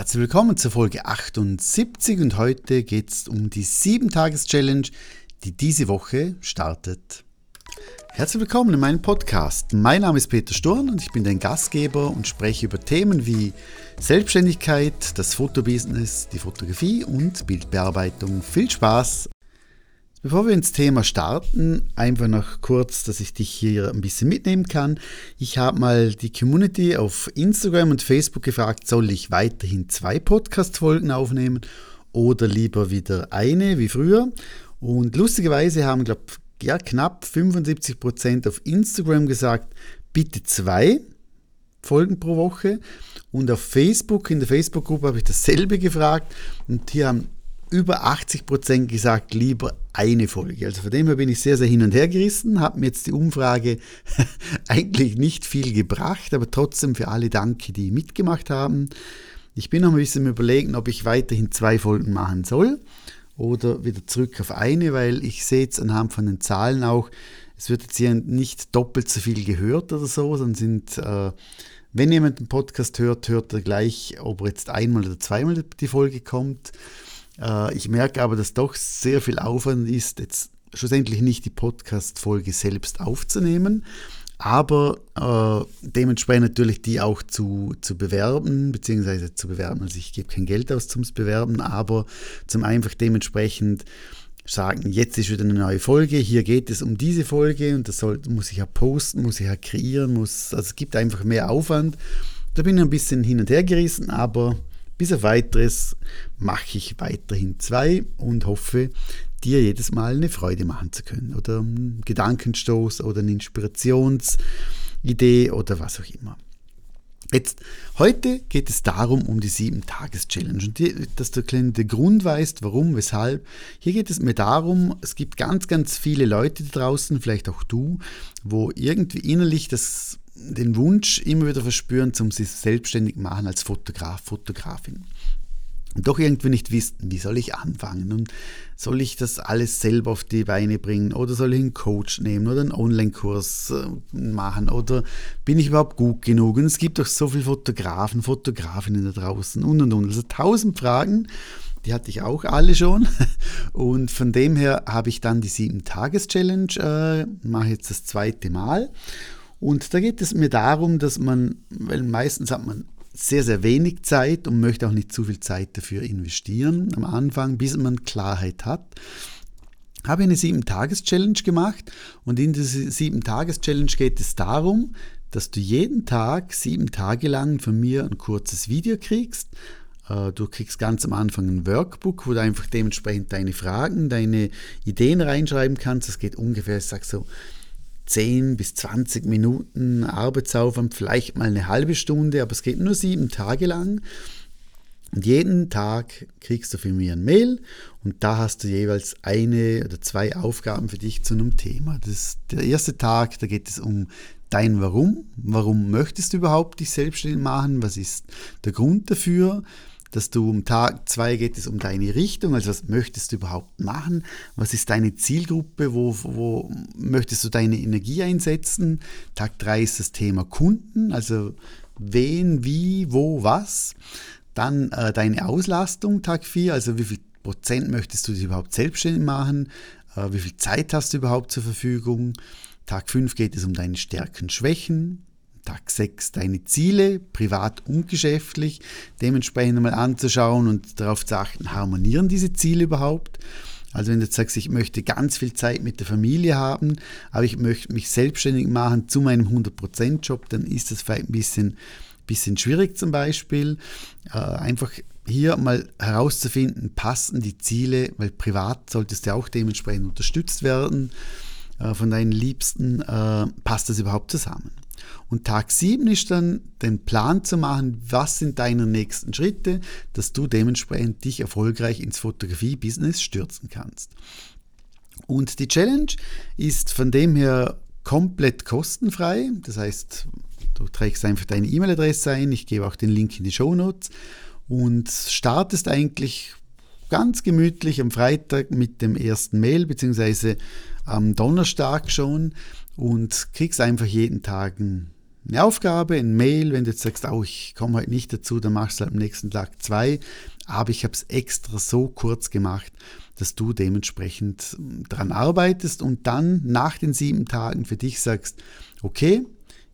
Herzlich willkommen zur Folge 78 und heute geht es um die 7-Tages-Challenge, die diese Woche startet. Herzlich willkommen in meinem Podcast. Mein Name ist Peter Sturm und ich bin dein Gastgeber und spreche über Themen wie Selbstständigkeit, das Fotobusiness, die Fotografie und Bildbearbeitung. Viel Spaß Bevor wir ins Thema starten, einfach noch kurz, dass ich dich hier ein bisschen mitnehmen kann. Ich habe mal die Community auf Instagram und Facebook gefragt, soll ich weiterhin zwei Podcast-Folgen aufnehmen oder lieber wieder eine wie früher? Und lustigerweise haben, glaube ich, ja, knapp 75 Prozent auf Instagram gesagt, bitte zwei Folgen pro Woche. Und auf Facebook, in der Facebook-Gruppe habe ich dasselbe gefragt und hier haben über 80 Prozent gesagt, lieber eine Folge. Also von dem her bin ich sehr, sehr hin und her gerissen, habe mir jetzt die Umfrage eigentlich nicht viel gebracht, aber trotzdem für alle danke, die mitgemacht haben. Ich bin noch ein bisschen überlegen, ob ich weiterhin zwei Folgen machen soll oder wieder zurück auf eine, weil ich sehe jetzt anhand von den Zahlen auch, es wird jetzt hier nicht doppelt so viel gehört oder so, sondern sind, äh, wenn jemand einen Podcast hört, hört er gleich, ob er jetzt einmal oder zweimal die Folge kommt. Äh, ich merke aber, dass doch sehr viel Aufwand ist, jetzt schlussendlich nicht die Podcast-Folge selbst aufzunehmen, aber äh, dementsprechend natürlich die auch zu, zu bewerben, beziehungsweise zu bewerben. Also ich gebe kein Geld aus zum Bewerben, aber zum einfach dementsprechend sagen, jetzt ist wieder eine neue Folge, hier geht es um diese Folge und das soll, muss ich ja posten, muss ich ja kreieren, muss, also es gibt einfach mehr Aufwand. Da bin ich ein bisschen hin und her gerissen, aber bis auf weiteres mache ich weiterhin zwei und hoffe, dir jedes Mal eine Freude machen zu können oder einen Gedankenstoß oder eine Inspirationsidee oder was auch immer. Jetzt, heute geht es darum, um die 7-Tages-Challenge. Und die, dass du den Grund weißt, warum, weshalb. Hier geht es mir darum, es gibt ganz, ganz viele Leute da draußen, vielleicht auch du, wo irgendwie innerlich das den Wunsch immer wieder verspüren, zum sich selbstständig machen als Fotograf, Fotografin. Doch irgendwie nicht wissen, wie soll ich anfangen und soll ich das alles selber auf die Beine bringen oder soll ich einen Coach nehmen oder einen Online-Kurs äh, machen oder bin ich überhaupt gut genug? Und es gibt doch so viele Fotografen, Fotografinnen da draußen und und und. Also tausend Fragen, die hatte ich auch alle schon. Und von dem her habe ich dann die 7-Tages-Challenge, äh, mache jetzt das zweite Mal. Und da geht es mir darum, dass man, weil meistens hat man sehr, sehr wenig Zeit und möchte auch nicht zu viel Zeit dafür investieren am Anfang, bis man Klarheit hat. Habe eine 7-Tages-Challenge gemacht und in dieser 7-Tages-Challenge geht es darum, dass du jeden Tag sieben Tage lang von mir ein kurzes Video kriegst. Äh, du kriegst ganz am Anfang ein Workbook, wo du einfach dementsprechend deine Fragen, deine Ideen reinschreiben kannst. Das geht ungefähr, ich sag so, 10 bis 20 Minuten Arbeitsaufwand, vielleicht mal eine halbe Stunde, aber es geht nur sieben Tage lang. Und jeden Tag kriegst du von mir ein Mail und da hast du jeweils eine oder zwei Aufgaben für dich zu einem Thema. Das der erste Tag, da geht es um dein Warum. Warum möchtest du überhaupt dich selbstständig machen? Was ist der Grund dafür? Dass du um Tag zwei geht es um deine Richtung, also was möchtest du überhaupt machen, was ist deine Zielgruppe, wo, wo möchtest du deine Energie einsetzen. Tag drei ist das Thema Kunden, also wen, wie, wo, was. Dann äh, deine Auslastung, Tag vier, also wie viel Prozent möchtest du dich überhaupt selbstständig machen, äh, wie viel Zeit hast du überhaupt zur Verfügung. Tag 5 geht es um deine Stärken, Schwächen. Tag 6 deine Ziele, privat und geschäftlich, dementsprechend mal anzuschauen und darauf zu achten, harmonieren diese Ziele überhaupt? Also wenn du jetzt sagst, ich möchte ganz viel Zeit mit der Familie haben, aber ich möchte mich selbstständig machen zu meinem 100%-Job, dann ist das vielleicht ein bisschen, bisschen schwierig zum Beispiel. Äh, einfach hier mal herauszufinden, passen die Ziele, weil privat solltest du auch dementsprechend unterstützt werden äh, von deinen Liebsten, äh, passt das überhaupt zusammen? Und Tag 7 ist dann den Plan zu machen, was sind deine nächsten Schritte, dass du dementsprechend dich erfolgreich ins Fotografie-Business stürzen kannst. Und die Challenge ist von dem her komplett kostenfrei. Das heißt, du trägst einfach deine E-Mail-Adresse ein, ich gebe auch den Link in die Show Notes und startest eigentlich ganz gemütlich am Freitag mit dem ersten Mail, beziehungsweise am Donnerstag schon und kriegst einfach jeden Tag ein eine Aufgabe, ein Mail, wenn du jetzt sagst, oh, ich komme heute nicht dazu, dann machst du halt am nächsten Tag zwei. Aber ich habe es extra so kurz gemacht, dass du dementsprechend daran arbeitest und dann nach den sieben Tagen für dich sagst, okay,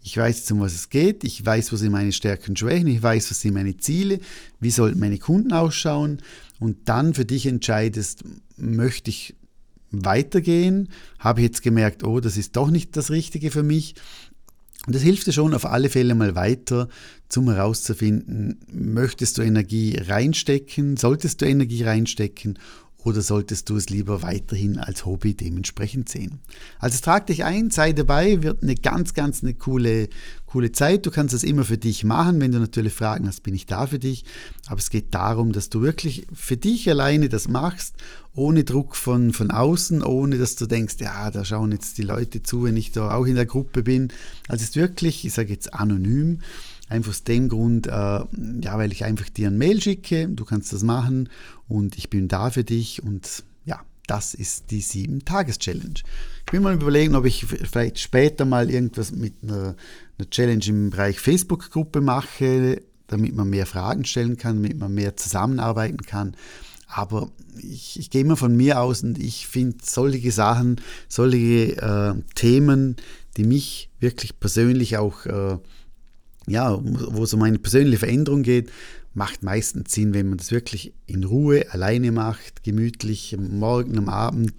ich weiß jetzt, um was es geht, ich weiß, wo sind meine Stärken und Schwächen, ich weiß, was sind meine Ziele, wie sollten meine Kunden ausschauen? Und dann für dich entscheidest, möchte ich weitergehen, habe ich jetzt gemerkt, oh, das ist doch nicht das Richtige für mich. Und das hilft dir schon auf alle Fälle mal weiter, zum herauszufinden, möchtest du Energie reinstecken, solltest du Energie reinstecken oder solltest du es lieber weiterhin als Hobby dementsprechend sehen? Also trag dich ein, sei dabei, wird eine ganz, ganz eine coole, coole Zeit. Du kannst das immer für dich machen. Wenn du natürlich Fragen hast, bin ich da für dich. Aber es geht darum, dass du wirklich für dich alleine das machst, ohne Druck von, von außen, ohne dass du denkst, ja, da schauen jetzt die Leute zu, wenn ich da auch in der Gruppe bin. Also es ist wirklich, ich sage jetzt anonym, Einfach aus dem Grund, äh, ja, weil ich einfach dir ein Mail schicke, du kannst das machen und ich bin da für dich und ja, das ist die 7-Tages-Challenge. Ich will mal überlegen, ob ich vielleicht später mal irgendwas mit einer, einer Challenge im Bereich Facebook-Gruppe mache, damit man mehr Fragen stellen kann, damit man mehr zusammenarbeiten kann. Aber ich, ich gehe immer von mir aus und ich finde solche Sachen, solche äh, Themen, die mich wirklich persönlich auch äh, ja, wo es um eine persönliche Veränderung geht, macht meistens Sinn, wenn man das wirklich in Ruhe alleine macht, gemütlich am Morgen, am Abend,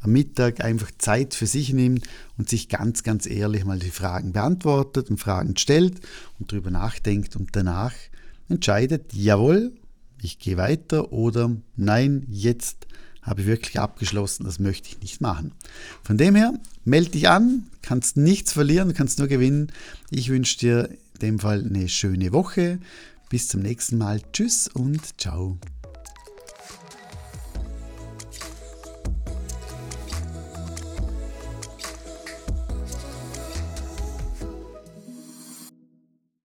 am Mittag einfach Zeit für sich nimmt und sich ganz, ganz ehrlich mal die Fragen beantwortet und Fragen stellt und darüber nachdenkt und danach entscheidet, jawohl, ich gehe weiter oder nein, jetzt habe ich wirklich abgeschlossen, das möchte ich nicht machen. Von dem her, melde dich an, kannst nichts verlieren, kannst nur gewinnen. Ich wünsche dir in dem Fall eine schöne Woche. Bis zum nächsten Mal. Tschüss und ciao.